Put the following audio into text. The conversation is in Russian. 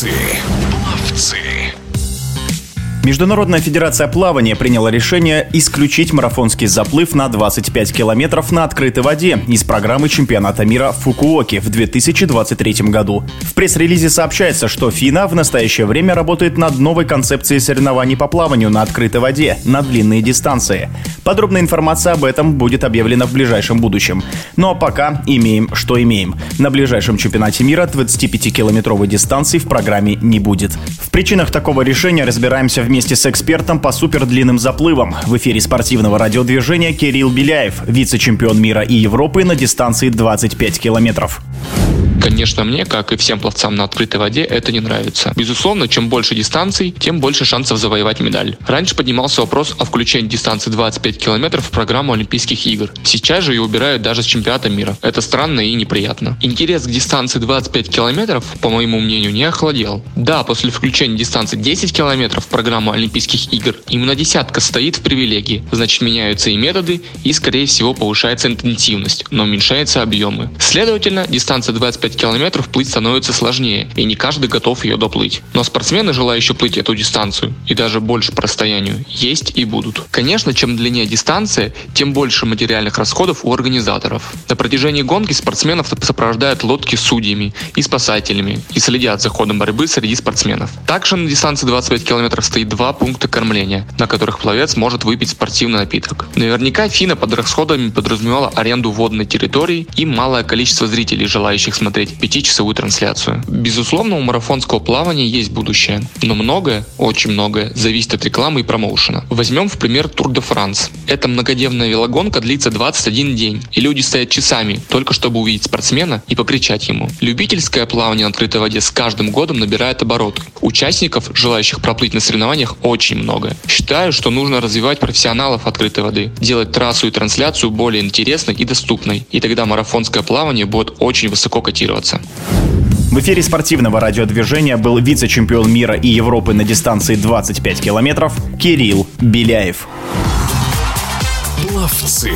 Пловцы. Пловцы. Международная федерация плавания приняла решение исключить марафонский заплыв на 25 километров на открытой воде из программы чемпионата мира в Фукуоке в 2023 году. В пресс-релизе сообщается, что ФИНА в настоящее время работает над новой концепцией соревнований по плаванию на открытой воде на длинные дистанции. Подробная информация об этом будет объявлена в ближайшем будущем. Но пока имеем, что имеем. На ближайшем чемпионате мира 25-километровой дистанции в программе не будет. В причинах такого решения разбираемся в вместе с экспертом по супердлинным заплывам. В эфире спортивного радиодвижения Кирилл Беляев, вице-чемпион мира и Европы на дистанции 25 километров. Конечно, мне, как и всем пловцам на открытой воде, это не нравится. Безусловно, чем больше дистанций, тем больше шансов завоевать медаль. Раньше поднимался вопрос о включении дистанции 25 километров в программу Олимпийских игр. Сейчас же ее убирают даже с чемпионата мира. Это странно и неприятно. Интерес к дистанции 25 километров, по моему мнению, не охладел. Да, после включения дистанции 10 километров в программу Олимпийских игр именно десятка стоит в привилегии. Значит, меняются и методы, и, скорее всего, повышается интенсивность, но уменьшаются объемы. Следовательно, дистанция 25 25 километров плыть становится сложнее, и не каждый готов ее доплыть. Но спортсмены, желающие плыть эту дистанцию, и даже больше по расстоянию, есть и будут. Конечно, чем длиннее дистанция, тем больше материальных расходов у организаторов. На протяжении гонки спортсменов сопровождают лодки с судьями и спасателями и следят за ходом борьбы среди спортсменов. Также на дистанции 25 километров стоит два пункта кормления, на которых пловец может выпить спортивный напиток. Наверняка Фина под расходами подразумевала аренду водной территории и малое количество зрителей, желающих смотреть смотреть пятичасовую трансляцию. Безусловно, у марафонского плавания есть будущее, но многое, очень многое, зависит от рекламы и промоушена. Возьмем в пример Тур де Франс. Эта многодневная велогонка длится 21 день, и люди стоят часами, только чтобы увидеть спортсмена и покричать ему. Любительское плавание на открытой воде с каждым годом набирает обороты. Участников, желающих проплыть на соревнованиях, очень много. Считаю, что нужно развивать профессионалов открытой воды, делать трассу и трансляцию более интересной и доступной, и тогда марафонское плавание будет очень высоко котироваться адаптироваться. В эфире спортивного радиодвижения был вице-чемпион мира и Европы на дистанции 25 километров Кирилл Беляев. Пловцы.